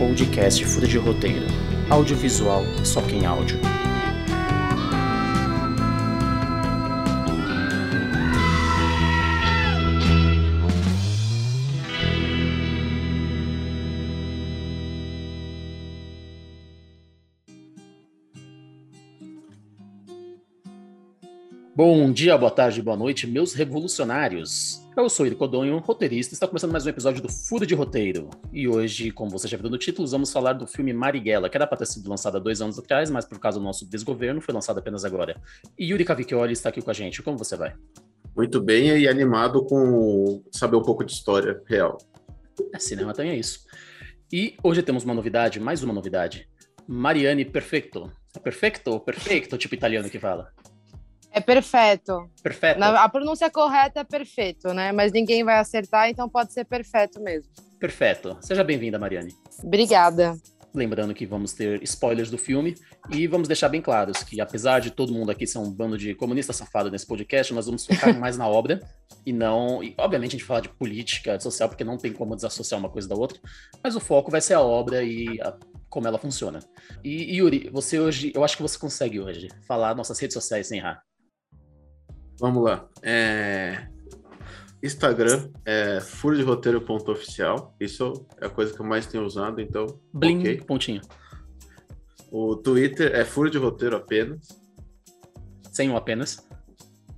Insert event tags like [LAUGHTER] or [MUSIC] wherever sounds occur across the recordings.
podcast Fura de Roteiro. Audiovisual, só quem áudio. Bom dia, boa tarde, boa noite, meus revolucionários. Eu sou Iri Codonho, roteirista, e está começando mais um episódio do Furo de Roteiro. E hoje, como você já viu no título, vamos falar do filme Marighella, que era para ter sido lançado há dois anos atrás, mas por causa do nosso desgoverno foi lançado apenas agora. E Yuri Cavicchioli está aqui com a gente. Como você vai? Muito bem e animado com saber um pouco de história real. É, cinema também é isso. E hoje temos uma novidade, mais uma novidade. Mariane Perfecto. É perfecto ou perfeito, tipo italiano que fala? É perfeito. Perfeito. Na- a pronúncia correta é perfeito, né? Mas ninguém vai acertar, então pode ser perfeito mesmo. Perfeito. Seja bem-vinda, Mariane. Obrigada. Lembrando que vamos ter spoilers do filme e vamos deixar bem claros que, apesar de todo mundo aqui ser um bando de comunistas safados nesse podcast, nós vamos focar mais na obra e não. E, obviamente, a gente fala de política de social, porque não tem como desassociar uma coisa da outra, mas o foco vai ser a obra e a- como ela funciona. E, Yuri, você hoje, eu acho que você consegue hoje falar nossas redes sociais sem errar. Vamos lá. É, Instagram é furoderoteiro.oficial. Isso é a coisa que eu mais tenho usado, então. Bling, ok. pontinho. O Twitter é furo de roteiro apenas. Sem um apenas.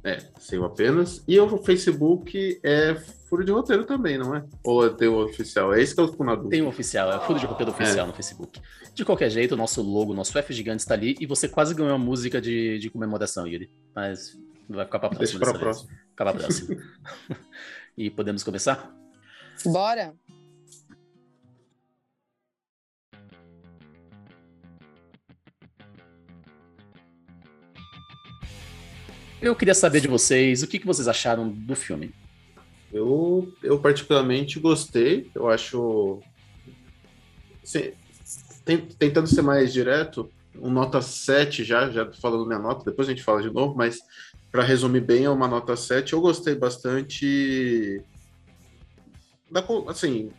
É, sem o apenas. E o Facebook é furo de roteiro também, não é? Ou tem o oficial? É isso que eu fico na dúvida. Tem o oficial, é Furo de Roteiro Oficial no Facebook. De qualquer jeito, o nosso logo, nosso F gigante está ali e você quase ganhou a música de, de comemoração, Yuri. Mas vai ficar para próxima. Deixa pra dessa vez. próxima. Ficar pra próxima. [LAUGHS] e podemos começar? Bora? Eu queria saber de vocês o que, que vocês acharam do filme. Eu, eu particularmente gostei. Eu acho. assim, tem- tentando ser mais direto, um nota 7 já, já falando minha nota, depois a gente fala de novo, mas para resumir bem, é uma nota 7. Eu gostei bastante da, assim,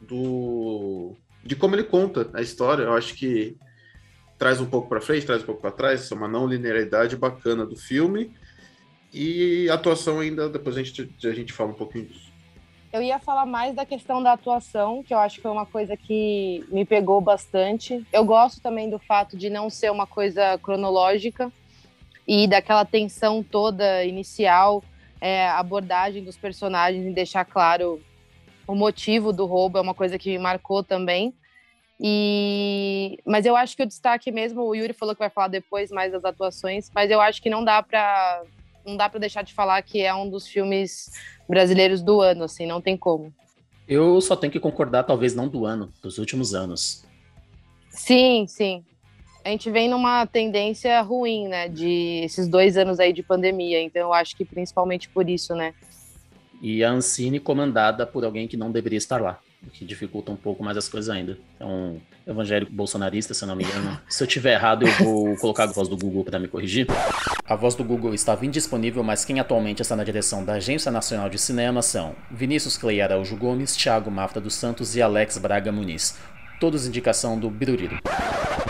do de como ele conta a história. Eu acho que traz um pouco para frente, traz um pouco para trás, é uma não linearidade bacana do filme. E atuação ainda, depois a gente, a gente fala um pouquinho disso. Eu ia falar mais da questão da atuação, que eu acho que foi uma coisa que me pegou bastante. Eu gosto também do fato de não ser uma coisa cronológica e daquela tensão toda inicial, é, a abordagem dos personagens e deixar claro o motivo do roubo é uma coisa que me marcou também. E mas eu acho que o destaque mesmo, o Yuri falou que vai falar depois mais das atuações, mas eu acho que não dá para não dá para deixar de falar que é um dos filmes brasileiros do ano, assim, não tem como. Eu só tenho que concordar, talvez não do ano, dos últimos anos. Sim, sim. A gente vem numa tendência ruim, né, de esses dois anos aí de pandemia, então eu acho que principalmente por isso, né. E a Ancine comandada por alguém que não deveria estar lá, o que dificulta um pouco mais as coisas ainda. É um evangélico bolsonarista, se eu não me engano. Se eu tiver errado, eu vou [LAUGHS] colocar a voz do Google para me corrigir. A voz do Google estava indisponível, mas quem atualmente está na direção da Agência Nacional de Cinema são Vinícius Clay Araújo Gomes, Thiago Mafra dos Santos e Alex Braga Muniz. Todos indicação do Biruriro.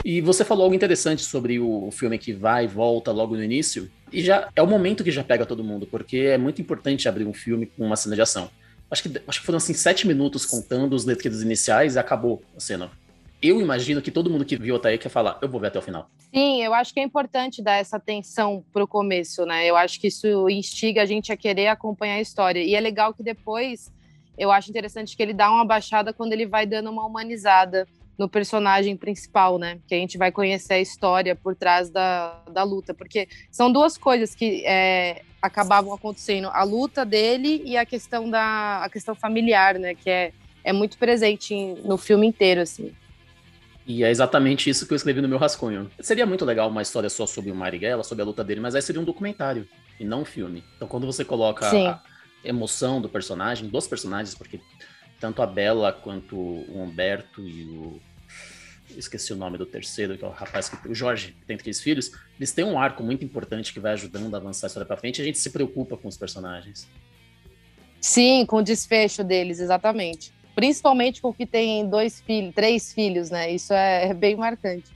E você falou algo interessante sobre o filme que vai e volta logo no início. E já é o momento que já pega todo mundo, porque é muito importante abrir um filme com uma cena de ação. Acho que, acho que foram assim sete minutos contando os letreiros iniciais e acabou a cena. Eu imagino que todo mundo que viu até aí quer falar, eu vou ver até o final. Sim, eu acho que é importante dar essa atenção pro começo, né? Eu acho que isso instiga a gente a querer acompanhar a história. E é legal que depois eu acho interessante que ele dá uma baixada quando ele vai dando uma humanizada no personagem principal, né? Que a gente vai conhecer a história por trás da, da luta. Porque são duas coisas que é, acabavam acontecendo: a luta dele e a questão da a questão familiar, né? Que é, é muito presente no filme inteiro, assim. E é exatamente isso que eu escrevi no meu rascunho. Seria muito legal uma história só sobre o Marighella, sobre a luta dele, mas aí seria um documentário e não um filme. Então quando você coloca emoção do personagem, dos personagens, porque tanto a Bela quanto o Humberto e o esqueci o nome do terceiro, que é o rapaz que o Jorge, que tem três filhos, eles têm um arco muito importante que vai ajudando a avançar a história pra frente, e a gente se preocupa com os personagens. Sim, com o desfecho deles, exatamente. Principalmente com que tem dois filhos, três filhos, né? Isso é, é bem marcante.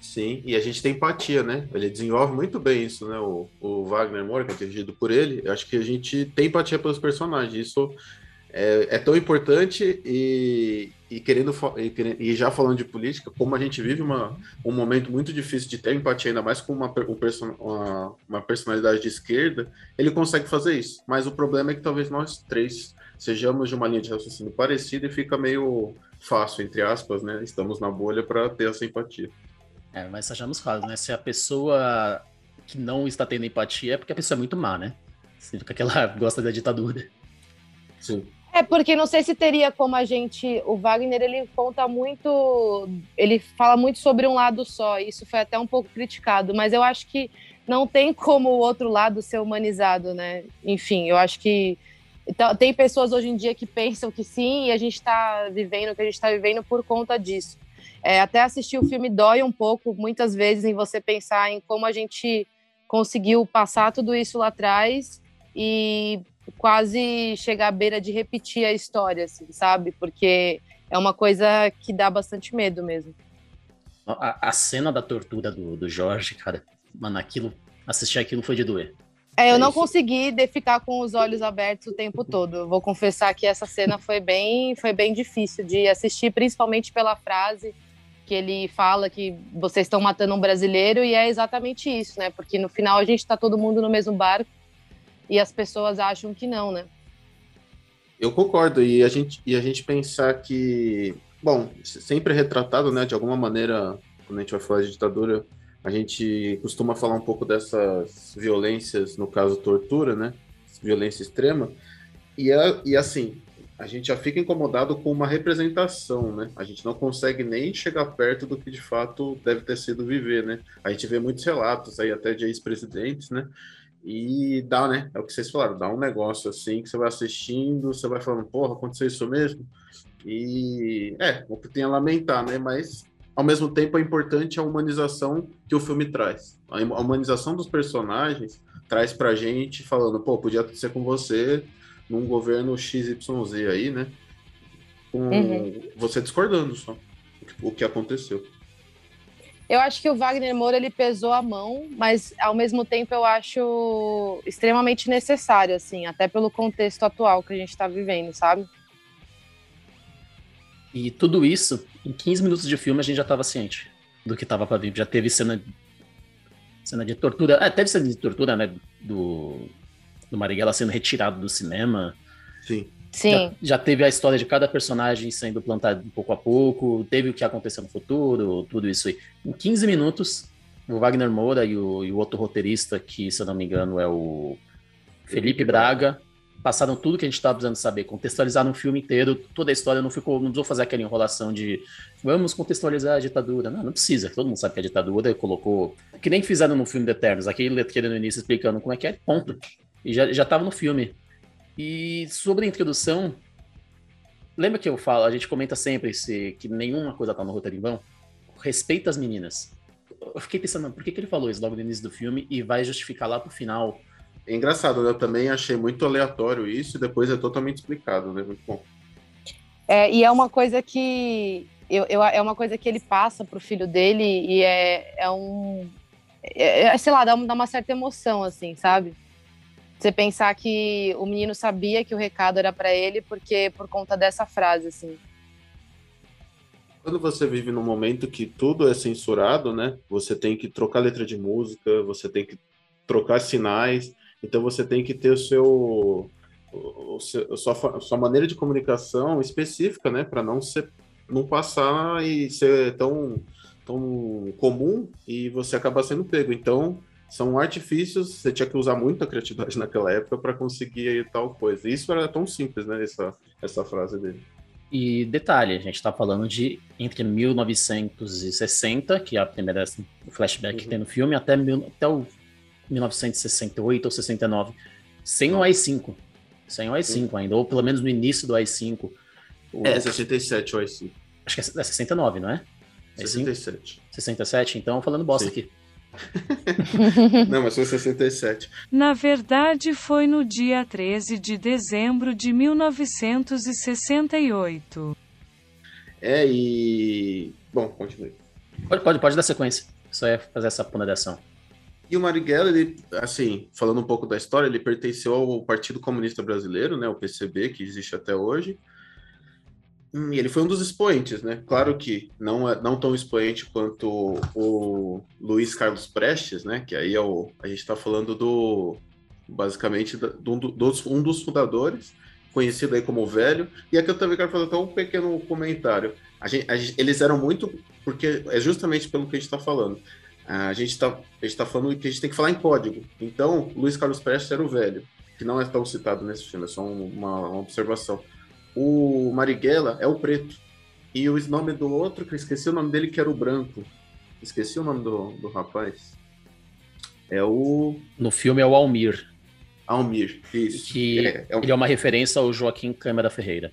Sim, e a gente tem empatia, né? Ele desenvolve muito bem isso, né? O, o Wagner Moura, que é dirigido por ele, eu acho que a gente tem empatia pelos personagens. Isso é, é tão importante e, e querendo e, e, já falando de política, como a gente vive uma, um momento muito difícil de ter empatia, ainda mais com uma, um uma, uma personalidade de esquerda, ele consegue fazer isso. Mas o problema é que talvez nós três sejamos de uma linha de raciocínio parecida e fica meio fácil, entre aspas, né? Estamos na bolha para ter essa empatia. É, mas sejamos claros, né? Se a pessoa que não está tendo empatia é porque a pessoa é muito má, né? Significa que ela [LAUGHS] gosta da ditadura. Sim. É, porque não sei se teria como a gente. O Wagner, ele conta muito. Ele fala muito sobre um lado só. Isso foi até um pouco criticado, mas eu acho que não tem como o outro lado ser humanizado, né? Enfim, eu acho que. Então, tem pessoas hoje em dia que [LAUGHS] pensam que sim, e a gente está vivendo o que a gente está vivendo por conta disso. É, até assistir o filme dói um pouco, muitas vezes, em você pensar em como a gente conseguiu passar tudo isso lá atrás e quase chegar à beira de repetir a história, assim, sabe? Porque é uma coisa que dá bastante medo mesmo. A, a cena da tortura do, do Jorge, cara, mano, aquilo, assistir aquilo foi de doer. É, eu é não isso. consegui de ficar com os olhos abertos o tempo todo. Eu vou confessar que essa cena foi bem, foi bem difícil de assistir, principalmente pela frase que ele fala que vocês estão matando um brasileiro e é exatamente isso, né? Porque no final a gente está todo mundo no mesmo barco e as pessoas acham que não, né? Eu concordo, e a gente, e a gente pensar que, bom, sempre retratado, né, de alguma maneira, quando a gente vai falar de ditadura, a gente costuma falar um pouco dessas violências, no caso tortura, né, violência extrema, e, é, e assim, a gente já fica incomodado com uma representação, né? A gente não consegue nem chegar perto do que de fato deve ter sido viver, né? A gente vê muitos relatos aí até de ex-presidentes, né? E dá, né? É o que vocês falaram, dá um negócio assim que você vai assistindo, você vai falando, porra, aconteceu isso mesmo? E é, o que tem a lamentar, né? Mas ao mesmo tempo é importante a humanização que o filme traz. A humanização dos personagens traz pra gente falando, pô, podia ser com você num governo XYZ aí, né? Com uhum. você discordando só o que aconteceu. Eu acho que o Wagner Moura ele pesou a mão, mas ao mesmo tempo eu acho extremamente necessário, assim, até pelo contexto atual que a gente está vivendo, sabe? E tudo isso, em 15 minutos de filme, a gente já estava ciente do que estava para vir. Já teve cena, cena de tortura. É, teve cena de tortura, né? Do, do Marighella sendo retirado do cinema. Sim. Sim. Já, já, teve a história de cada personagem sendo plantado pouco a pouco, teve o que aconteceu no futuro, tudo isso aí. Em 15 minutos, o Wagner Moura e o, e o outro roteirista, que se eu não me engano é o Felipe Braga, passaram tudo que a gente estava precisando saber, contextualizaram o filme inteiro, toda a história, não ficou, não precisou fazer aquela enrolação de vamos contextualizar a ditadura. Não, não precisa, todo mundo sabe que a ditadura colocou, que nem fizeram no filme de Eternos, aquele letreiro no início explicando como é que é, ponto. E já, já tava no filme. E sobre a introdução, lembra que eu falo, a gente comenta sempre se, que nenhuma coisa tá no roteiro em vão? Respeita as meninas. Eu fiquei pensando, por que, que ele falou isso logo no início do filme e vai justificar lá pro final? É engraçado, né? eu também achei muito aleatório isso e depois é totalmente explicado, né? Muito bom. É, e é uma coisa que eu, eu, é uma coisa que ele passa pro filho dele e é, é um. É, é sei lá, dá, dá uma certa emoção, assim, sabe? Você pensar que o menino sabia que o recado era para ele porque por conta dessa frase assim. Quando você vive num momento que tudo é censurado, né? Você tem que trocar letra de música, você tem que trocar sinais, então você tem que ter o seu, o seu a sua, a sua maneira de comunicação específica, né, para não ser não passar e ser tão tão comum e você acabar sendo pego. Então, são artifícios, você tinha que usar muita criatividade [LAUGHS] naquela época para conseguir aí tal coisa. Isso era tão simples, né, essa, essa frase dele. E detalhe, a gente está falando de entre 1960, que é a primeira flashback uhum. que tem no filme, até, até o 1968 ou 69, sem o AI-5. Sem o AI-5 uhum. ainda, ou pelo menos no início do AI-5. O... É, 67 o AI-5. Acho que é 69, não é? 67. 67, então falando bosta Sim. aqui. [LAUGHS] Não, mas foi 67. Na verdade, foi no dia 13 de dezembro de 1968. É, e. Bom, continue. Pode, pode, pode dar sequência. Só é fazer essa ponderação. E o Marighella, ele, assim, falando um pouco da história, ele pertenceu ao Partido Comunista Brasileiro, né, o PCB, que existe até hoje. E ele foi um dos expoentes, né? Claro que não é não tão expoente quanto o Luiz Carlos Prestes, né? Que aí é o, a gente está falando do basicamente do, do, dos, um dos fundadores, conhecido aí como Velho. E aqui eu também quero fazer até um pequeno comentário. A gente, a gente, eles eram muito porque é justamente pelo que a gente está falando. A gente está tá falando que a gente tem que falar em código. Então, Luiz Carlos Prestes era o velho, que não é tão citado nesse filme, é só uma, uma observação. O Marighella é o preto. E o nome do outro, que eu esqueci o nome dele, que era o branco. Esqueci o nome do, do rapaz. É o. No filme é o Almir. Almir, isso. Que é, é um... ele é uma referência ao Joaquim Câmara Ferreira.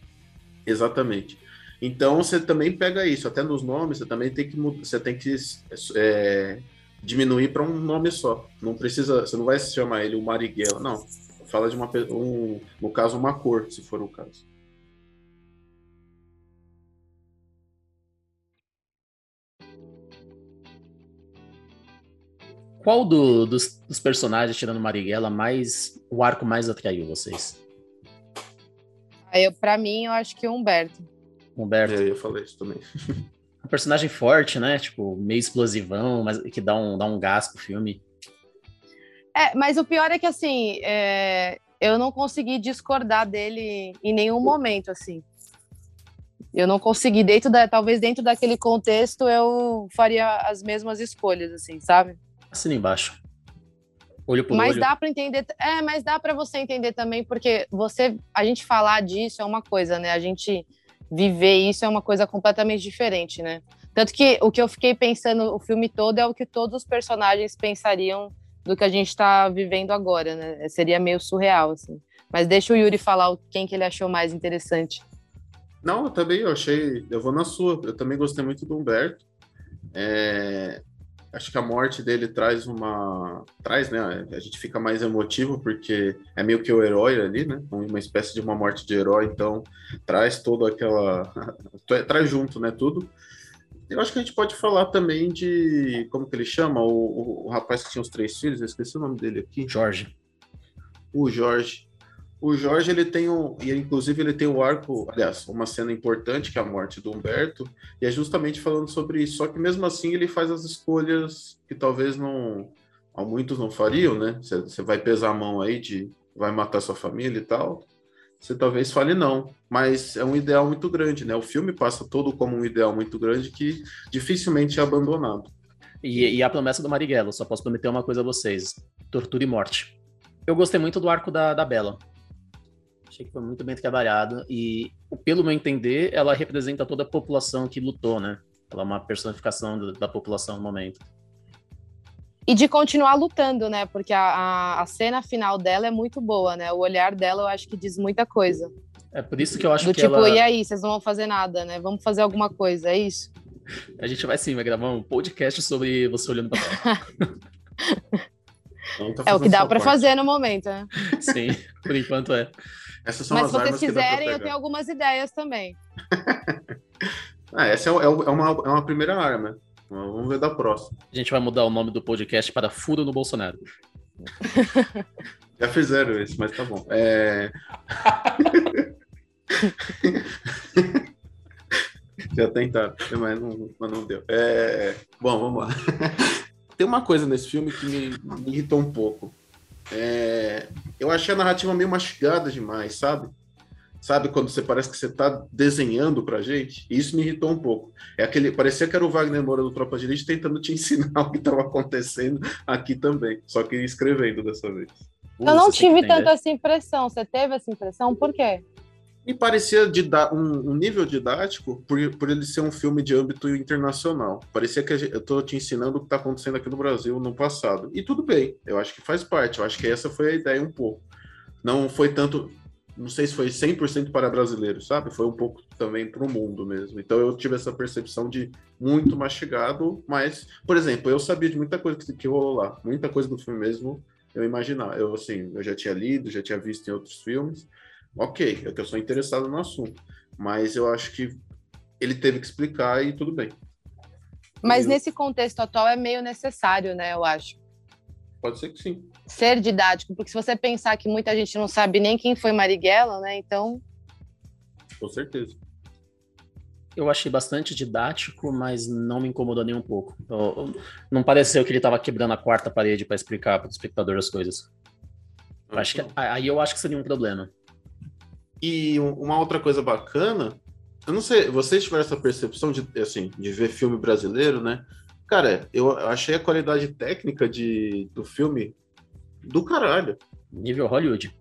Exatamente. Então você também pega isso, até nos nomes, você também tem que você tem que é, diminuir para um nome só. Não precisa, você não vai se chamar ele o Marighella, não. Fala de uma um, no caso uma cor, se for o caso. Qual do, dos, dos, personagens, tirando Marighella, mais o arco mais atraiu vocês? Eu, para mim, eu acho que o Humberto. Humberto. É, eu falei isso também. [LAUGHS] Um personagem forte, né? Tipo, meio explosivão, mas que dá um, dá um gás pro filme. É, mas o pior é que, assim, é... eu não consegui discordar dele em nenhum momento, assim. Eu não consegui, dentro da, talvez dentro daquele contexto, eu faria as mesmas escolhas, assim, sabe? Assina embaixo. Olho por mas olho. dá para entender, é, mas dá para você entender também, porque você, a gente falar disso é uma coisa, né? A gente viver isso é uma coisa completamente diferente, né? Tanto que o que eu fiquei pensando o filme todo é o que todos os personagens pensariam do que a gente está vivendo agora, né? Seria meio surreal, assim. Mas deixa o Yuri falar quem que ele achou mais interessante. Não, eu também eu achei. Eu vou na sua. Eu também gostei muito do Humberto. É, acho que a morte dele traz uma. Traz, né? A gente fica mais emotivo porque é meio que o herói ali, né? Uma espécie de uma morte de herói, então traz toda aquela. [LAUGHS] traz junto, né? Tudo. Eu acho que a gente pode falar também de. Como que ele chama? O, o, o rapaz que tinha os três filhos, eu esqueci o nome dele aqui. Jorge. O Jorge. O Jorge, ele tem um, e inclusive ele tem o um arco, aliás, uma cena importante que é a morte do Humberto, e é justamente falando sobre isso. Só que mesmo assim ele faz as escolhas que talvez não, muitos não fariam, né? Você vai pesar a mão aí de vai matar sua família e tal. Você talvez fale não, mas é um ideal muito grande, né? O filme passa todo como um ideal muito grande que dificilmente é abandonado. E, e a promessa do Marighella, só posso prometer uma coisa a vocês: tortura e morte. Eu gostei muito do arco da, da Bela. Achei que foi muito bem trabalhado e, pelo meu entender, ela representa toda a população que lutou, né? Ela é uma personificação da, da população no momento. E de continuar lutando, né? Porque a, a, a, cena final dela é muito boa, né? O olhar dela eu acho que diz muita coisa. É por isso que eu acho Do que tipo, ela... e aí, vocês não vão fazer nada, né? Vamos fazer alguma coisa, é isso? [LAUGHS] A gente vai sim, vai gravar um podcast sobre você olhando pra tela. tá [LAUGHS] é o que dá para fazer no momento, né? [LAUGHS] Sim, por enquanto é. Essas são Mas as se vocês quiserem, eu tenho algumas ideias também. [LAUGHS] ah, essa é, é, é, uma, é uma primeira arma. Vamos ver da próxima. A gente vai mudar o nome do podcast para Furo no Bolsonaro. [LAUGHS] Já fizeram isso, mas tá bom. É... [LAUGHS] Já tentaram, mas não, mas não deu. É... Bom, vamos lá. Tem uma coisa nesse filme que me, me irritou um pouco. É, eu achei a narrativa meio mastigada demais, sabe? Sabe quando você parece que você está desenhando pra gente? E isso me irritou um pouco. É aquele, parecia que era o Wagner Moura do Tropa de Elite tentando te ensinar [LAUGHS] o que estava acontecendo aqui também, só que escrevendo dessa vez. Uh, eu não tive tanta essa impressão. Você teve essa impressão? Por quê? Me parecia um, um, nível didático por, por ele ser um filme de âmbito internacional. Parecia que eu estou te ensinando o que está acontecendo aqui no Brasil no passado. E tudo bem, eu acho que faz parte, eu acho que essa foi a ideia um pouco. Não foi tanto. não sei se foi 100% para brasileiros, sabe? Foi um pouco também para o mundo mesmo. Então eu tive essa percepção de muito mastigado, mas, por exemplo, eu sabia de muita coisa que, que rolou lá, muita coisa do filme mesmo eu imaginava. Eu, assim, eu já tinha lido, já tinha visto em outros filmes. Ok, é que eu sou interessado no assunto. Mas eu acho que ele teve que explicar e tudo bem. Mas eu... nesse contexto atual é meio necessário, né? Eu acho. Pode ser que sim. Ser didático, porque se você pensar que muita gente não sabe nem quem foi Marighella, né? Então. Com certeza. Eu achei bastante didático, mas não me incomodou nem um pouco. Eu, não pareceu que ele estava quebrando a quarta parede para explicar para o espectador as coisas. Eu acho que, aí eu acho que seria um problema. E uma outra coisa bacana, eu não sei, vocês tiveram essa percepção de, assim, de ver filme brasileiro, né? Cara, eu achei a qualidade técnica de, do filme do caralho. Nível Hollywood.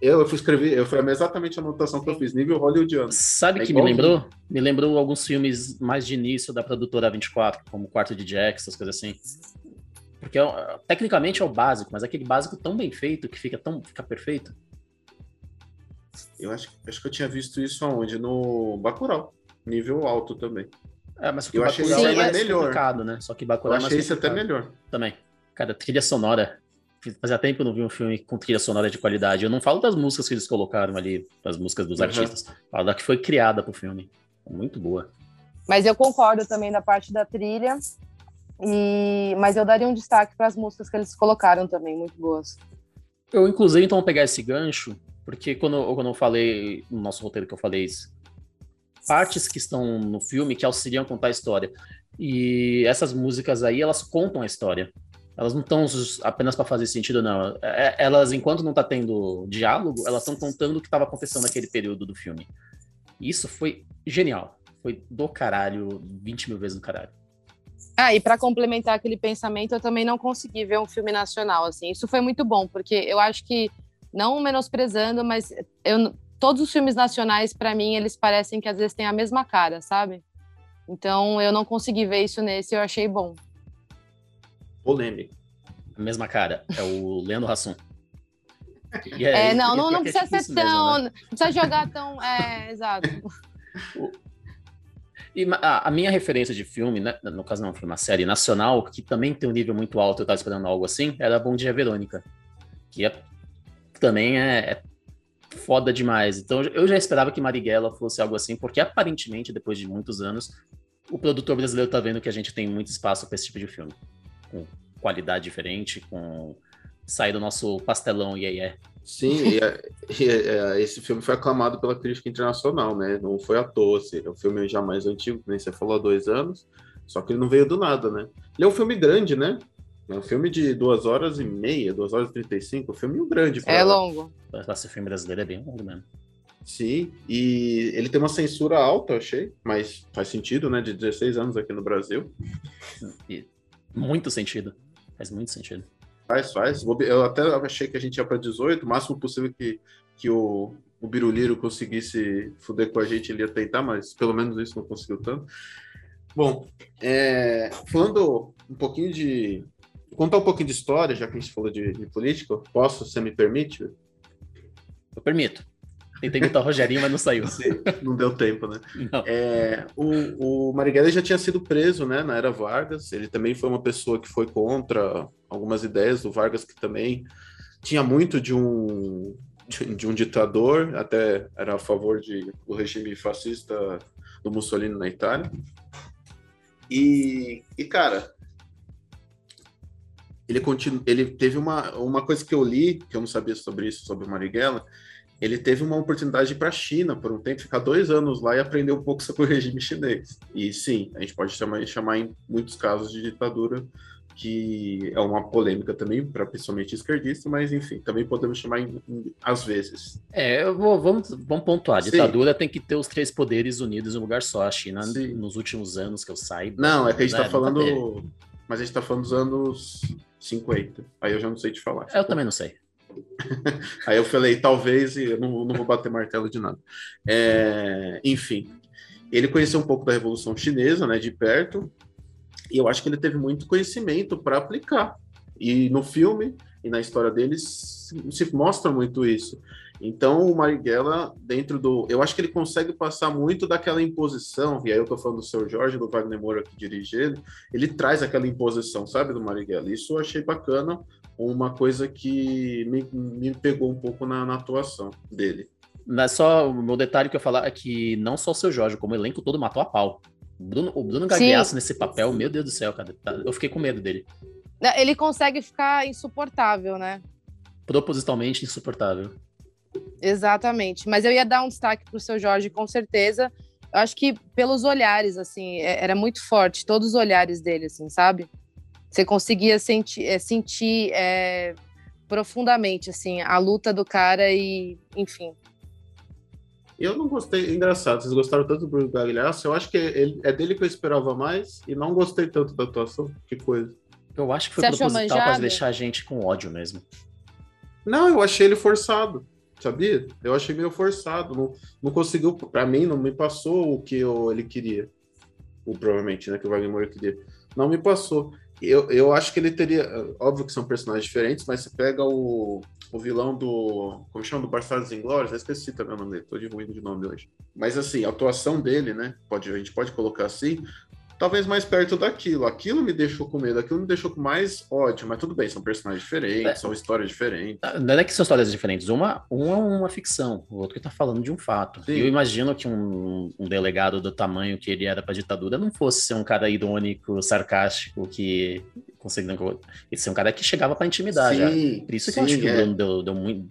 Eu, eu fui escrever, eu foi exatamente a anotação que eu fiz, nível hollywoodiano. Sabe É que me lembrou? Me lembrou alguns filmes mais de início da produtora 24, como Quarto de Jack, essas coisas assim. Porque é tecnicamente é o básico, mas é aquele básico tão bem feito que fica tão fica perfeito. Eu acho, acho que eu tinha visto isso aonde? No Bacurau. Nível alto também. É, mas Eu o achei Bacurau esse é melhor. né? Só que Eu Bacurau é mais achei isso até melhor. também. Cara, trilha sonora. Fazia tempo que eu não vi um filme com trilha sonora de qualidade. Eu não falo das músicas que eles colocaram ali, das músicas dos Uhum. artistas. Falo da que foi criada pro filme. Muito boa. Mas eu concordo também da parte da trilha. E... Mas eu daria um destaque para as músicas que eles colocaram também, muito boas. Eu, inclusive, então, vou pegar esse gancho, porque quando, quando eu falei, no nosso roteiro que eu falei isso, partes que estão no filme que auxiliam a contar a história. E essas músicas aí, elas contam a história. Elas não estão apenas para fazer sentido, não. É- Elas, enquanto não tá tendo diálogo, elas estão contando o que estava acontecendo naquele período do filme. Isso foi genial. Foi do caralho, 20 mil vezes do caralho. Ah, e para complementar aquele pensamento, eu também não consegui ver um filme nacional assim. Isso foi muito bom, porque eu acho que não menosprezando, mas eu todos os filmes nacionais para mim eles parecem que às vezes têm a mesma cara, sabe? Então eu não consegui ver isso nesse, eu achei bom. Polêmico. A mesma cara. É o [LAUGHS] Leandro Hassum. É, e- não, não, não é precisa ser isso mesmo, tão, né? não precisa jogar tão, é, [LAUGHS] exato. E a, a minha referência de filme, né, no caso não, foi uma série nacional, que também tem um nível muito alto, eu tava esperando algo assim, era Bom Dia Verônica. Que é- também é, é foda demais. Então eu já esperava que Marighella fosse algo assim, porque aparentemente, depois de muitos anos, o produtor brasileiro tá vendo que a gente tem muito espaço para esse tipo de filme. Com qualidade diferente, com sair do nosso pastelão e aí é. Sim, e, é- e, é, esse filme foi aclamado pela crítica internacional, né? Não foi à toa, assim, é um filme já mais antigo, nem você falou, há dois anos, só que ele não veio do nada, né? Ele é um filme grande, né? É um filme de duas horas e meia, duas horas e trinta e cinco, um filme grande. pra- É longo. Ser filme brasileiro é bem longo mesmo. Sim, e ele tem uma censura alta, eu achei, mas faz sentido, né? De 16 anos aqui no Brasil. E muito sentido. Faz muito sentido. Faz, faz. Eu até achei que a gente ia para 18, o máximo possível que, que o, o Biruliro conseguisse fuder com a gente, ele ia tentar, mas pelo menos isso não conseguiu tanto. Bom, é, falando um pouquinho de. Contar um pouquinho de história, já que a gente falou de, de política, posso? Você me permite? Eu permito. Tentei imitar o Rogerinho, mas não saiu. [LAUGHS] Não deu tempo, né? É, o, o Marighella já tinha sido preso, né, na era Vargas. Ele também foi uma pessoa que foi contra algumas ideias do Vargas, que também tinha muito de um de, de um ditador, até era a favor de, do regime fascista do Mussolini na Itália. E, e cara, ele, continu, ele teve uma, uma coisa que eu li, que eu não sabia sobre isso, sobre o Marighella, ele teve uma oportunidade de ir para a China por um tempo, ficar dois anos lá e aprender um pouco sobre o regime chinês. E sim, a gente pode chamar, chamar em muitos casos de ditadura, que é uma polêmica também, para principalmente esquerdista, mas enfim, também podemos chamar em, em, às vezes. É, vou, vamos, vamos pontuar. A Sim. ditadura tem que ter os três poderes unidos em um lugar só. A China, Sim. nos últimos anos que eu saiba. Não, é que a gente né, está nunca teve. falando. Mas a gente está falando dos anos 50. Aí eu já não sei te falar. Eu também não sei. [LAUGHS] Aí eu falei, talvez, e eu não, não vou bater martelo de nada. É, enfim, ele conheceu um pouco da Revolução Chinesa, né, de perto, e eu acho que ele teve muito conhecimento para aplicar. E no filme e na história deles se, se mostra muito isso. Então, o Marighella, dentro do. Eu acho que ele consegue passar muito daquela imposição, e aí eu tô falando do seu Jorge, do Wagner Moura que dirige ele, ele traz aquela imposição, sabe, do Marighella. Isso eu achei bacana, uma coisa que me, me pegou um pouco na, na atuação dele. Mas só o meu detalhe que eu falar é que não só o seu Jorge, como o elenco todo matou a pau. O Bruno, o Bruno Gagliasso nesse papel, meu Deus do céu, cara. Tá, eu fiquei com medo dele. Ele consegue ficar insuportável, né? Propositalmente insuportável. Exatamente. Mas eu ia dar um destaque pro seu Jorge, com certeza. Eu acho que pelos olhares, assim, é, era muito forte, todos os olhares dele, assim, sabe? Você conseguia sentir, é, sentir é, profundamente, assim, a luta do cara e, enfim. Eu não gostei, engraçado, vocês gostaram tanto do Bruno Gagliasso, eu acho que ele, é dele que eu esperava mais e não gostei tanto da atuação, que coisa. Eu acho que foi Você proposital para deixar a gente com ódio mesmo. Não, eu achei ele forçado sabia? Eu achei meio forçado, não, não conseguiu, para mim, não me passou o que eu, ele queria, ou provavelmente, né, que o Wagner Moura queria. Não me passou. Eu, eu acho que ele teria, óbvio que são personagens diferentes, mas você pega o, o vilão do, como chama, do Bastardos Inglórios, eu esqueci também o nome dele, tô de ruim de nome hoje. Mas assim, a atuação dele, né, pode, a gente pode colocar assim, talvez mais perto daquilo. Aquilo me deixou com medo, aquilo me deixou com mais ódio, mas tudo bem, são personagens diferentes, é. são histórias diferentes. Ah, não é que são histórias diferentes, uma, uma é uma ficção, o outro que tá falando de um fato. Sim. Eu imagino que um, um, delegado do tamanho que ele era pra ditadura não fosse ser um cara irônico, sarcástico, que conseguiu. ser um cara que chegava para intimidar sim, já. Por isso que sim, eu acho que é. o Bruno deu, deu muito.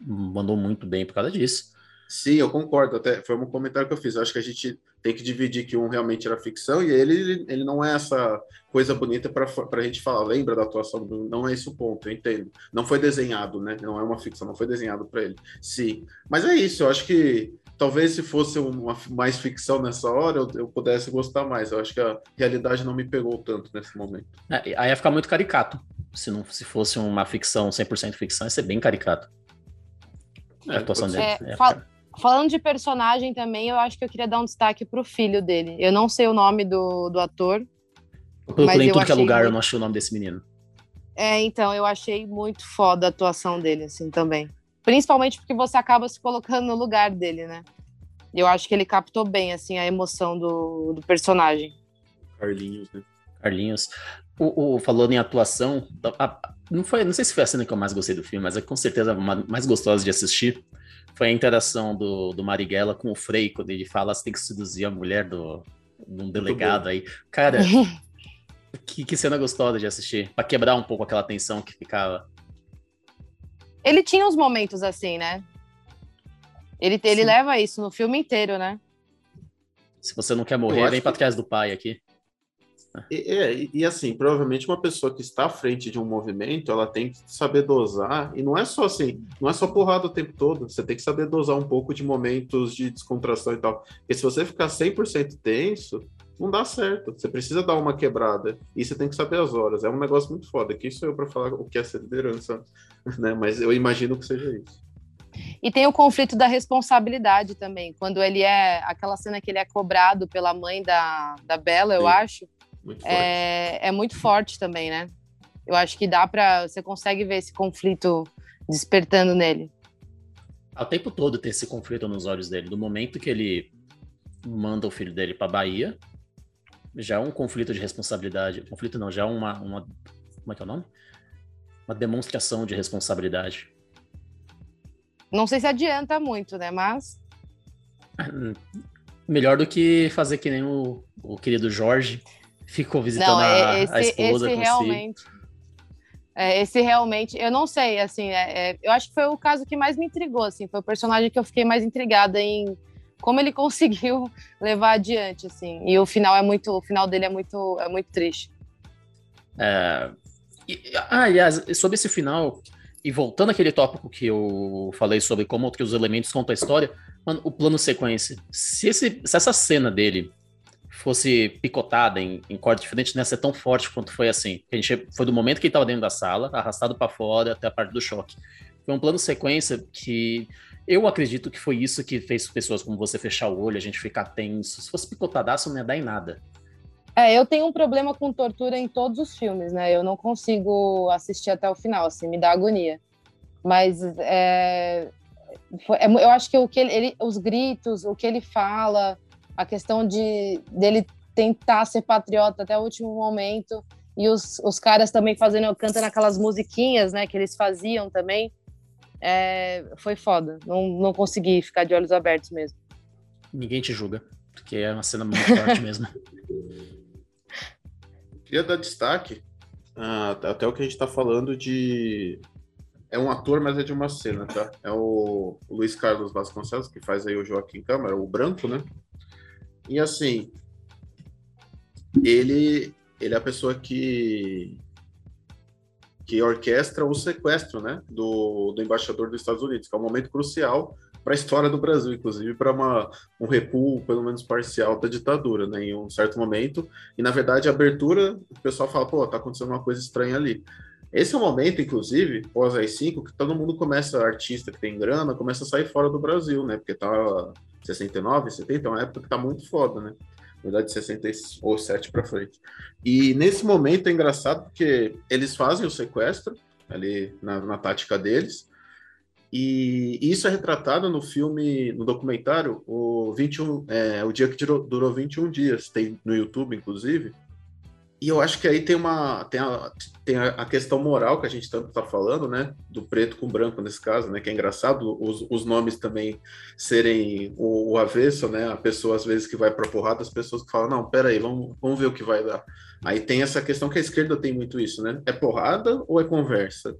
mandou muito bem por causa disso. Sim, eu concordo. Até foi um comentário que eu fiz. Eu acho que a gente tem que dividir que um realmente era ficção e ele, ele não é essa coisa bonita para a gente falar. Lembra da atuação do Não é esse o ponto, eu entendo. Não foi desenhado, né? Não é uma ficção, não foi desenhado para ele. Sim. Mas é isso, eu acho que talvez se fosse uma mais ficção nessa hora, eu, eu pudesse gostar mais. Eu acho que a realidade não me pegou tanto nesse momento. É, aí ia ficar muito caricato. Se, não, se fosse uma ficção 100% ficção, ia ser bem caricato. É, a atuação dele. É, fala Falando de personagem também, eu acho que eu queria dar um destaque pro filho dele. Eu não sei o nome do, do ator. Eu procurei em tudo que é lugar, muito... eu não achei o nome desse menino. É, então, eu achei muito foda a atuação dele, assim, também. Principalmente porque você acaba se colocando no lugar dele, né? Eu acho que ele captou bem, assim, a emoção do, do personagem. Carlinhos, né? Carlinhos. O, o, falando em atuação, a, não, foi, não sei se foi a cena que eu mais gostei do filme, mas é com certeza a mais gostosa de assistir foi a interação do, do Marighella com o Frei, quando ele fala você tem que seduzir a mulher do, de um delegado aí. Cara, [LAUGHS] que, que cena gostosa de assistir, para quebrar um pouco aquela tensão que ficava. Ele tinha uns momentos assim, né? Ele, ele leva isso no filme inteiro, né? Se você não quer morrer, vem que... pra trás do pai aqui. E, é, e, assim, provavelmente uma pessoa que está à frente de um movimento, ela tem que saber dosar, e não é só assim, não é só porrada o tempo todo, você tem que saber dosar um pouco de momentos de descontração e tal. Porque se você ficar 100% tenso, não dá certo. Você precisa dar uma quebrada, e você tem que saber as horas. É um negócio muito foda. Quem sou eu para falar o que é ser liderança, [LAUGHS] né? Mas eu imagino que seja isso. E tem o conflito da responsabilidade também, quando ele é aquela cena que ele é cobrado pela mãe da, da Bela, eu Sim. acho muito é, é muito forte também, né? Eu acho que dá para você consegue ver esse conflito despertando nele. O tempo todo tem esse conflito nos olhos dele. Do momento que ele manda o filho dele para Bahia, já é um conflito de responsabilidade. Conflito não, já é uma, uma. Como é que é o nome? Uma demonstração de responsabilidade. Não sei se adianta muito, né? Mas. Melhor do que fazer que nem o, o querido Jorge, ficou visitando não, a, esse, a esposa esse realmente é, esse realmente eu não sei assim é, é, eu acho que foi o caso que mais me intrigou assim foi o personagem que eu fiquei mais intrigada em como ele [LAUGHS] conseguiu levar adiante assim e o final é muito o final dele é muito é muito triste. É, e, ah, aliás sobre esse final e voltando àquele tópico que eu falei sobre como que os elementos contam a história mano, o plano sequência se, esse, se essa cena dele fosse picotada em, em corte diferente, não ia ser tão forte quanto foi assim. A gente foi do momento que ele estava dentro da sala, arrastado para fora até a parte do choque. Foi um plano sequência que eu acredito que foi isso que fez pessoas como você fechar o olho, a gente ficar tenso. Se fosse picotadaço, não ia dar em nada. É, eu tenho um problema com tortura em todos os filmes, né? Eu não consigo assistir até o final, assim, me dá agonia. Mas é, foi, é eu acho que o que ele, ele, os gritos, o que ele fala, a questão de dele tentar ser patriota até o último momento e os, os caras também fazendo cantando aquelas musiquinhas, né, que eles faziam também, é, foi foda. Não, não consegui ficar de olhos abertos mesmo. Ninguém te julga, porque é uma cena muito forte [LAUGHS] mesmo. Queria dar destaque uh, até o que a gente está falando de é um ator, mas é de uma cena, tá? É o, o Luiz Carlos Vasconcelos, que faz aí o Joaquim Câmara, o branco, né? E assim, ele, ele é a pessoa que que orquestra o sequestro, né, do, do embaixador dos Estados Unidos, que é um momento crucial para a história do Brasil, inclusive para um recuo, pelo menos parcial, da ditadura, né, em um certo momento. E na verdade, a abertura, o pessoal fala, pô, tá acontecendo uma coisa estranha ali. Esse é o momento, inclusive, pós AI-5, que todo mundo começa, artista que tem grana, começa a sair fora do Brasil, né? Porque tá 69, 70, é uma época que tá muito foda, né? Na verdade, 67 para frente. E nesse momento é engraçado porque eles fazem o sequestro ali na, na tática deles. E isso é retratado no filme, no documentário, o 21, é, o dia que durou, durou 21 dias, tem no YouTube, inclusive. E eu acho que aí tem uma tem a, tem a questão moral que a gente tanto está falando, né? Do preto com branco nesse caso, né? Que é engraçado os, os nomes também serem o, o, avesso, né? A pessoa às vezes que vai para porrada, as pessoas que falam, não, peraí, vamos, vamos ver o que vai dar. Aí tem essa questão que a esquerda tem muito isso, né? É porrada ou é conversa?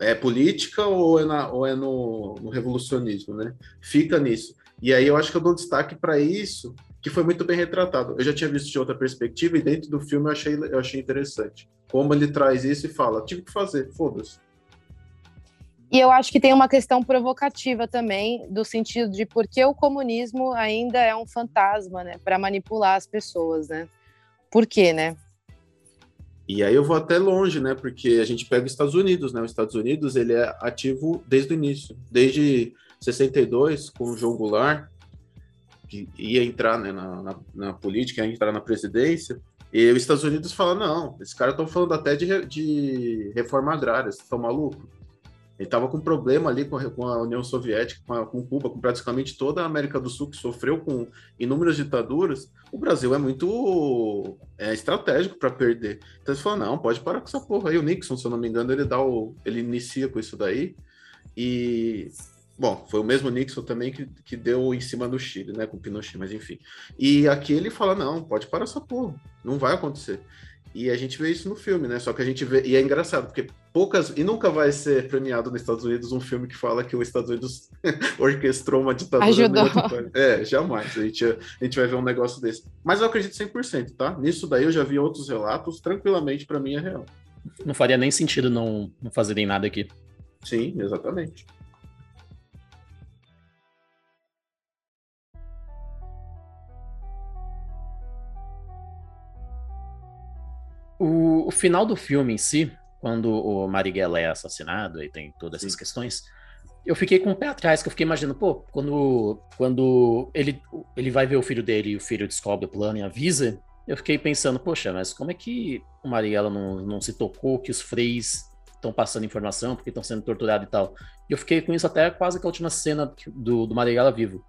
É política ou é, na, ou é no, no revolucionismo, né? Fica nisso. E aí eu acho que eu dou destaque para isso que foi muito bem retratado. Eu já tinha visto de outra perspectiva e dentro do filme eu achei, eu achei interessante. Como ele traz isso e fala, tive que fazer, foda-se. E eu acho que tem uma questão provocativa também, do sentido de por que o comunismo ainda é um fantasma, né, para manipular as pessoas, né? Por quê, né? E aí eu vou até longe, né? Porque a gente pega os Estados Unidos, né? Os Estados Unidos ele é ativo desde o início, desde 62 com o João Goulart, que ia entrar né, na, na, na, política, ia entrar na presidência, e os Estados Unidos falam, não, esses caras estão falando até de, de reforma agrária, vocês estão malucos? Ele estava com problema ali com a, com a União Soviética, com, a, com, Cuba, com praticamente toda a América do Sul, que sofreu com inúmeras ditaduras. O Brasil é muito é, estratégico para perder. Então eles falam, não, pode parar com essa porra aí. O Nixon, se eu não me engano, ele dá o, ele inicia com isso daí. E Bom, foi o mesmo Nixon também que, que deu em cima do Chile, né, com o Pinochet, mas enfim. E aqui ele fala, não, pode parar essa porra, não vai acontecer. E a gente vê isso no filme, né? Só que a gente vê. E é engraçado, porque poucas. E nunca vai ser premiado nos Estados Unidos um filme que fala que os Estados Unidos [LAUGHS] orquestrou uma ditadura. Ajudou. É, jamais. A gente, a gente vai ver um negócio desse. Mas eu acredito 100%, tá? Nisso daí eu já vi outros relatos, tranquilamente, para mim é real. Não faria nem sentido não, não fazerem nada aqui. Sim, exatamente. O, o, final do filme em si, quando o Marighella é assassinado e tem todas essas Sim. questões, eu fiquei com o pé atrás, que eu fiquei imaginando, pô, quando, quando ele, ele vai ver o filho dele e o filho descobre o plano e avisa, eu fiquei pensando, poxa, mas como é que o Marighella não, não se tocou que os freis estão passando informação porque estão sendo torturados e tal? E eu fiquei com isso até quase que a última cena do, do Marighella vivo.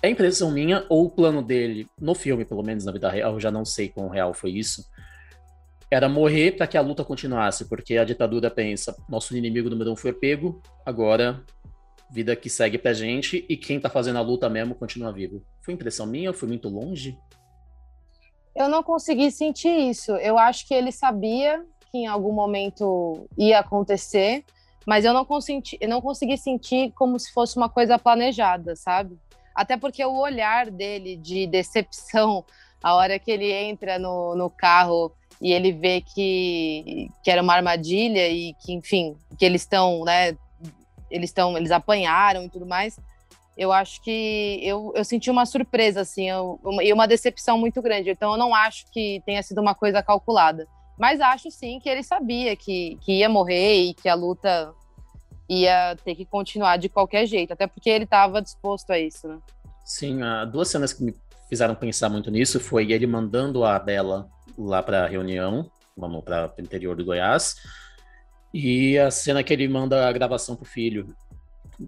É impressão minha, ou o plano dele, no filme, pelo menos na vida real, eu já não sei quão real foi isso, era morrer para que a luta continuasse, porque a ditadura pensa, nosso inimigo número um foi pego, agora vida que segue pra gente e quem tá fazendo a luta mesmo continua vivo. Foi impressão minha? Foi muito longe? Eu não consegui sentir isso. Eu acho que ele sabia que em algum momento ia acontecer, mas eu não consegui, eu não consegui sentir como se fosse uma coisa planejada, sabe? Até porque o olhar dele de decepção, a hora que ele entra no, no carro e ele vê que, que era uma armadilha e que, enfim, que eles estão, né, eles estão, eles apanharam e tudo mais, eu acho que eu, eu senti uma surpresa, assim, e uma decepção muito grande. Então, eu não acho que tenha sido uma coisa calculada. Mas acho, sim, que ele sabia que, que ia morrer e que a luta ia ter que continuar de qualquer jeito, até porque ele estava disposto a isso, né? Sim, uh, duas cenas que me fizeram pensar muito nisso foi ele mandando a Bela lá para a reunião, vamos para o interior do Goiás, e a cena que ele manda a gravação pro filho,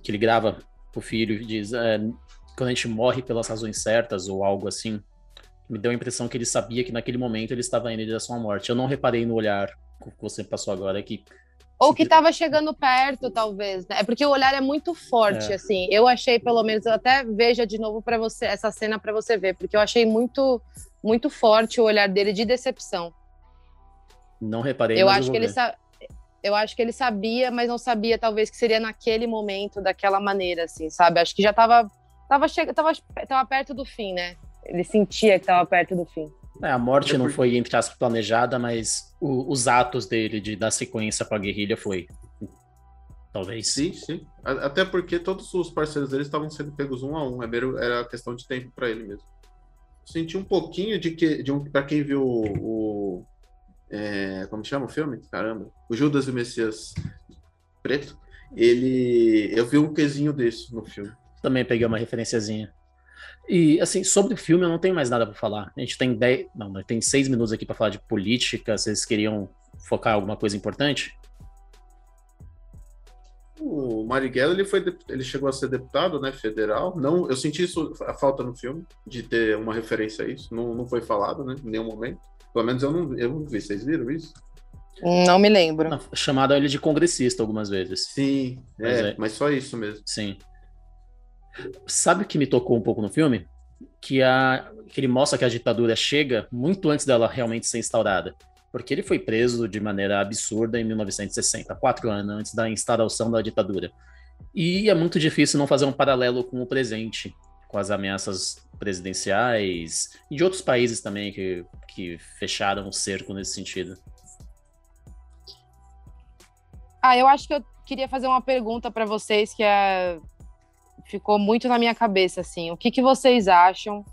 que ele grava o filho diz: é, quando a gente morre pelas razões certas ou algo assim, me deu a impressão que ele sabia que naquele momento ele estava indo em direção à morte. Eu não reparei no olhar que você passou agora que ou que estava chegando perto, talvez. Né? É porque o olhar é muito forte, é. assim. Eu achei, pelo menos, eu até veja de novo para você essa cena para você ver, porque eu achei muito, muito forte o olhar dele de decepção. Não reparei. Eu acho eu que ele sa... eu acho que ele sabia, mas não sabia talvez que seria naquele momento, daquela maneira, assim, sabe? Acho que já estava tava, che... tava, tava perto do fim, né? Ele sentia que estava perto do fim. É, a morte não foi, entre aspas, planejada, mas o, os atos dele de dar sequência para a guerrilha foi. Talvez. Sim, sim. Até porque todos os parceiros dele estavam sendo pegos um a um. É era questão de tempo para ele mesmo. Senti um pouquinho de que, de um, para quem viu o, o é, como chama o filme? Caramba, o Judas e o Messias Preto. Ele, eu vi um quesinho desse no filme. Também peguei uma referenciazinha. E, assim, sobre o filme eu não tenho mais nada para falar. A gente tem 10, não, tem seis minutos aqui para falar de política. Vocês queriam focar alguma coisa importante? O Marighella, ele foi ele chegou a ser deputado, né, federal. Não, eu senti isso a falta no filme de ter uma referência a isso. Não, não foi falado, né, em nenhum momento. Pelo menos eu não, eu não vi. Vocês viram isso? Não me lembro. Chamado ele de congressista algumas vezes. Sim, mas, é, é, mas só isso mesmo. Sim. Sabe o que me tocou um pouco no filme? Que, a, que ele mostra que a ditadura chega muito antes dela realmente ser instaurada. Porque ele foi preso de maneira absurda em 1960, quatro anos antes da instauração da ditadura. E é muito difícil não fazer um paralelo com o presente, com as ameaças presidenciais e de outros países também que, que fecharam o cerco nesse sentido. Ah, eu acho que eu queria fazer uma pergunta para vocês que é ficou muito na minha cabeça, assim. O que, que vocês acham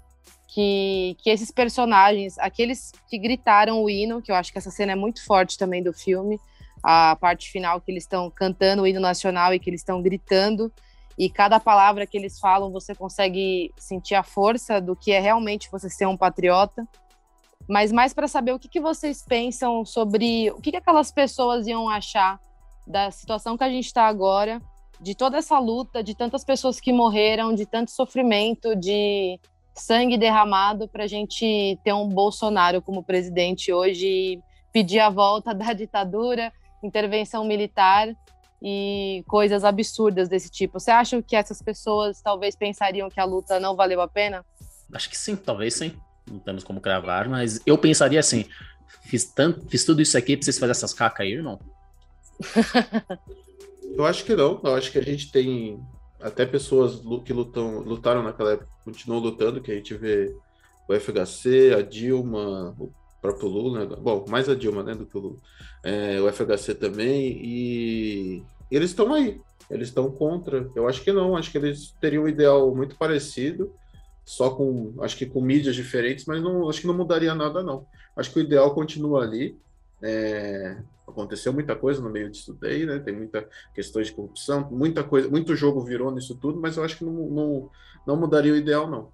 que, que esses personagens, aqueles que gritaram o hino, que eu acho que essa cena é muito forte também do filme, a parte final que eles estão cantando o hino nacional e que eles estão gritando, e cada palavra que eles falam você consegue sentir a força do que é realmente você ser um patriota. Mas mais para saber o que, que vocês pensam sobre o que, que aquelas pessoas iam achar da situação que a gente está agora de toda essa luta, de tantas pessoas que morreram, de tanto sofrimento, de sangue derramado para a gente ter um Bolsonaro como presidente hoje e pedir a volta [LAUGHS] da ditadura, intervenção militar e coisas absurdas desse tipo. Você acha que essas pessoas talvez pensariam que a luta não valeu a pena? Acho que sim, talvez sim. Não temos como cravar, mas eu pensaria assim: fiz, tanto, fiz tudo isso aqui pra vocês fazerem essas cacas aí, irmão? [LAUGHS] Eu acho que não. Eu acho que a gente tem até pessoas que lutam, lutaram naquela época, continuam lutando, que a gente vê o FHC, a Dilma, o próprio Lula, né? bom, mais a Dilma, né, do que o Lula, é, o FHC também, e eles estão aí, eles estão contra. Eu acho que não, acho que eles teriam um ideal muito parecido, só com, acho que com mídias diferentes, mas não, acho que não mudaria nada, não. Acho que o ideal continua ali. É, aconteceu muita coisa no meio disso daí, né? Tem muita questões de corrupção, muita coisa, muito jogo virou nisso tudo, mas eu acho que não, não, não mudaria o ideal, não.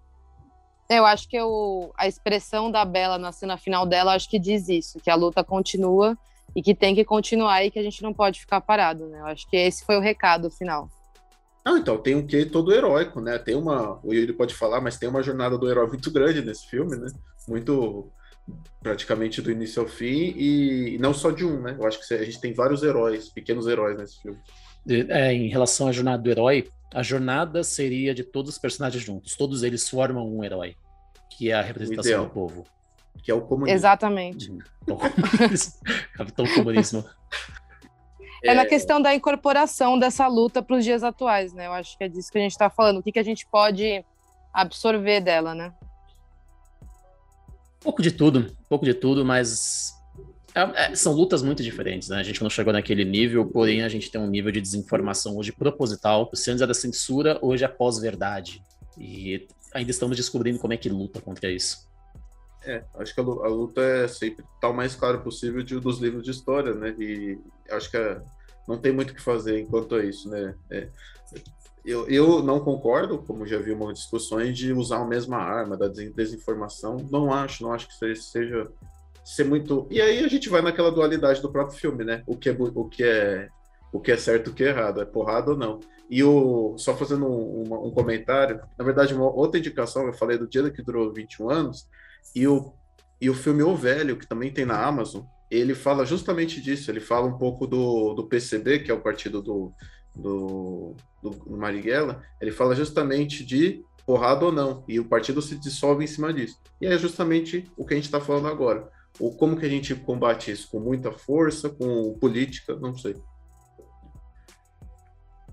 Eu acho que eu, a expressão da Bela na cena final dela, acho que diz isso, que a luta continua e que tem que continuar e que a gente não pode ficar parado, né? Eu acho que esse foi o recado final. Não, então, tem um quê todo heróico, né? Tem uma, o Yuri pode falar, mas tem uma jornada do herói muito grande nesse filme, né? Muito praticamente do início ao fim, e, não só de um, né? Eu acho que a gente tem vários heróis, pequenos heróis nesse filme. É, em relação à jornada do herói, a jornada seria de todos os personagens juntos. Todos eles formam um herói, que é a representação do povo. Que é o comunismo. Exatamente. Uhum. [LAUGHS] Capitão Comunismo. É, é na questão da incorporação dessa luta para os dias atuais, né? Eu acho que é disso que a gente está falando. O que, que a gente pode absorver dela, né? Pouco de tudo, pouco de tudo, mas é, é, são lutas muito diferentes, né? A gente não chegou naquele nível, porém a gente tem um nível de desinformação hoje proposital. Se antes era censura, hoje é pós-verdade. E ainda estamos descobrindo como é que luta contra isso. É, acho que a luta é sempre tal tá mais claro possível de, dos livros de história, né? E acho que é, não tem muito o que fazer enquanto a isso, né? É, eu, eu não concordo, como já vi algumas discussões, de usar a mesma arma da desinformação. Não acho, não acho que seja ser muito. E aí a gente vai naquela dualidade do próprio filme, né? O que é, o que é o que é certo o que é errado, é porrada ou não. E o, só fazendo um, um, um comentário, na verdade, uma outra indicação, eu falei do dia que durou 21 anos, e o, e o filme O Velho, que também tem na Amazon, ele fala justamente disso, ele fala um pouco do, do PCB, que é o partido do, do, do, do Marighella, ele fala justamente de porrada ou não, e o partido se dissolve em cima disso. E é justamente o que a gente está falando agora. O, como que a gente combate isso? Com muita força, com política, não sei.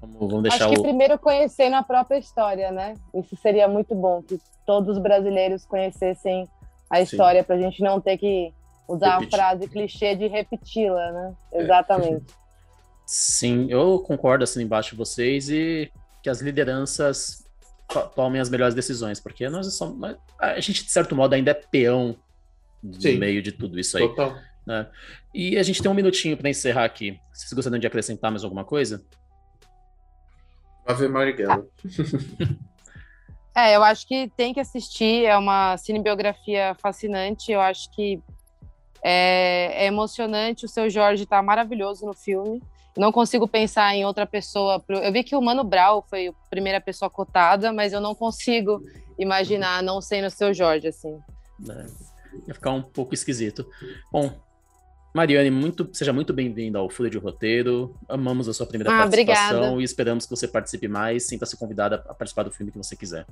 Vamos deixar Acho que o... primeiro conhecendo a própria história, né? Isso seria muito bom, que todos os brasileiros conhecessem a história, para a gente não ter que usar Repetir. a frase clichê de repeti-la, né? É. Exatamente. [LAUGHS] Sim, eu concordo assim embaixo de vocês e que as lideranças tomem as melhores decisões, porque nós somos, a gente de certo modo ainda é peão no Sim. meio de tudo isso aí. Total. Né? E a gente tem um minutinho para encerrar aqui. Vocês gostariam de acrescentar mais alguma coisa? Ave Marighella. É, eu acho que tem que assistir, é uma cinebiografia fascinante, eu acho que é, é emocionante, o seu Jorge está maravilhoso no filme. Não consigo pensar em outra pessoa. Eu vi que o Mano Brown foi a primeira pessoa cotada, mas eu não consigo imaginar não sendo o seu Jorge, assim. É, ia ficar um pouco esquisito. Bom, Mariane, muito, seja muito bem-vinda ao Folha de Roteiro. Amamos a sua primeira ah, participação obrigada. e esperamos que você participe mais. Sinta-se convidada a participar do filme que você quiser.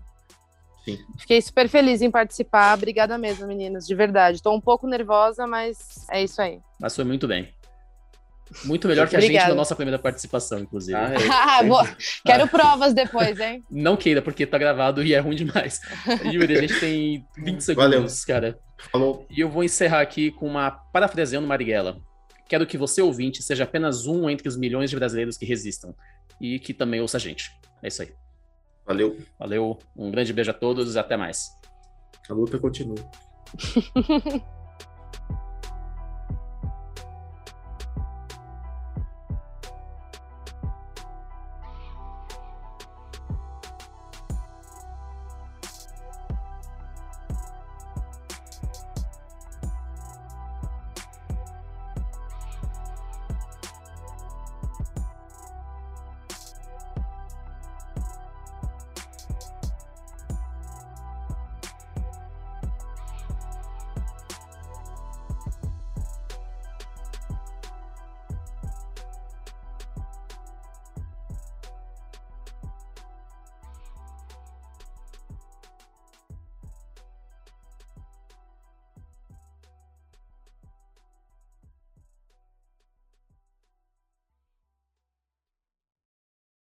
Sim. Fiquei super feliz em participar. Obrigada mesmo, meninas, de verdade. Estou um pouco nervosa, mas é isso aí. Mas foi muito bem. Muito melhor que a gente na nossa primeira participação, inclusive. Ah, é. Quero provas depois, hein? [LAUGHS] Não queira, porque tá gravado e é ruim demais. [LAUGHS] Yuri, a gente tem 20 segundos, Valeu. cara. Falou. E eu vou encerrar aqui com uma parafraseando Marighella. Quero que você, ouvinte, seja apenas um entre os milhões de brasileiros que resistam. E que também ouça a gente. É isso aí. Valeu. Valeu. Um grande beijo a todos e até mais. A luta continua. [LAUGHS]